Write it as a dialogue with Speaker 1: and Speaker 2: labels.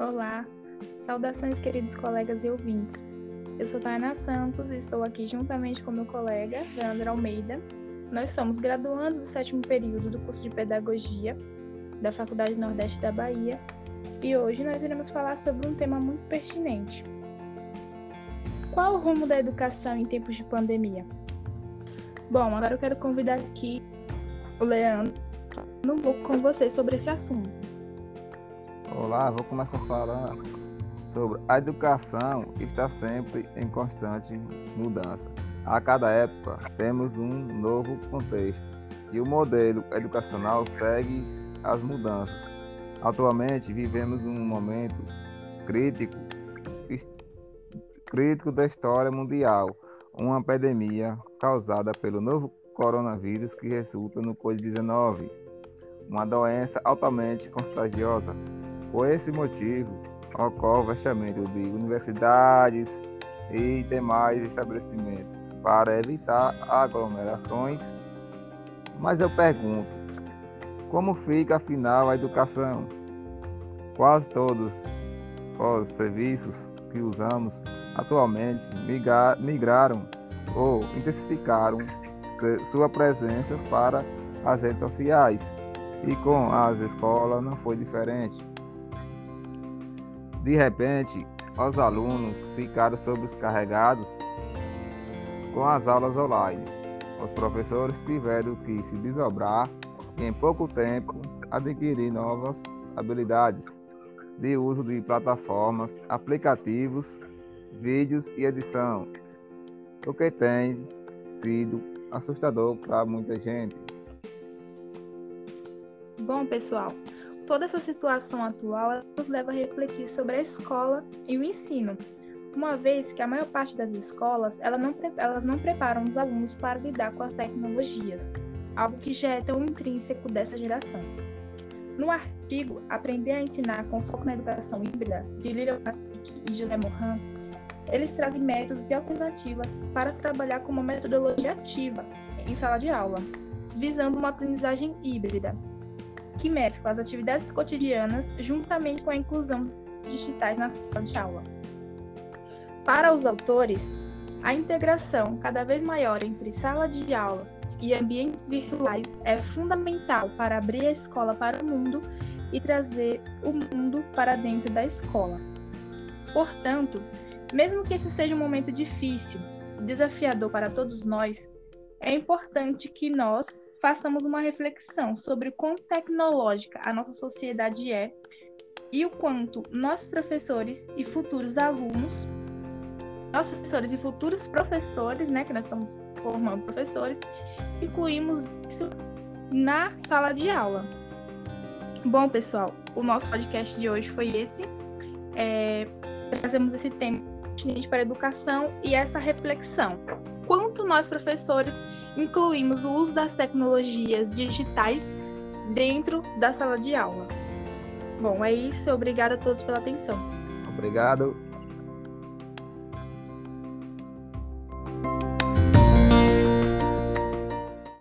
Speaker 1: Olá, saudações queridos colegas e ouvintes. Eu sou Tainá Santos e estou aqui juntamente com meu colega, Leandro Almeida. Nós somos graduandos do sétimo período do curso de Pedagogia da Faculdade Nordeste da Bahia e hoje nós iremos falar sobre um tema muito pertinente. Qual o rumo da educação em tempos de pandemia? Bom, agora eu quero convidar aqui o Leandro um pouco com vocês sobre esse assunto.
Speaker 2: Olá, vou começar falando sobre a educação está sempre em constante mudança. A cada época temos um novo contexto e o modelo educacional segue as mudanças. Atualmente vivemos um momento crítico, crítico da história mundial, uma pandemia causada pelo novo coronavírus que resulta no Covid-19, uma doença altamente contagiosa. Por esse motivo, ocorre o fechamento de universidades e demais estabelecimentos para evitar aglomerações. Mas eu pergunto, como fica afinal a educação? Quase todos os serviços que usamos atualmente migraram ou intensificaram sua presença para as redes sociais e com as escolas não foi diferente. De repente, os alunos ficaram sobrecarregados com as aulas online. Os professores tiveram que se desdobrar e, em pouco tempo, adquirir novas habilidades de uso de plataformas, aplicativos, vídeos e edição, o que tem sido assustador para muita gente.
Speaker 1: Bom, pessoal, toda essa situação atual nos leva a refletir sobre a escola e o ensino, uma vez que a maior parte das escolas elas não, elas não preparam os alunos para lidar com as tecnologias, algo que já é tão intrínseco dessa geração. No artigo Aprender a Ensinar com Foco na Educação Híbrida, de Lilian Massic e José Mohan, eles trazem métodos e alternativas para trabalhar com uma metodologia ativa em sala de aula, visando uma aprendizagem híbrida, que mescla as atividades cotidianas juntamente com a inclusão digitais na sala de aula. Para os autores, a integração cada vez maior entre sala de aula e ambientes virtuais é fundamental para abrir a escola para o mundo e trazer o mundo para dentro da escola. Portanto, mesmo que esse seja um momento difícil, desafiador para todos nós, é importante que nós façamos uma reflexão sobre o quão tecnológica a nossa sociedade é e o quanto nós, professores e futuros alunos, nós, professores e futuros professores, né, que nós estamos formando professores, incluímos isso na sala de aula. Bom, pessoal, o nosso podcast de hoje foi esse. É, trazemos esse tema para a educação e essa reflexão. Quanto nós, professores, incluímos o uso das tecnologias digitais dentro da sala de aula? Bom, é isso. Obrigada a todos pela atenção.
Speaker 2: Obrigado.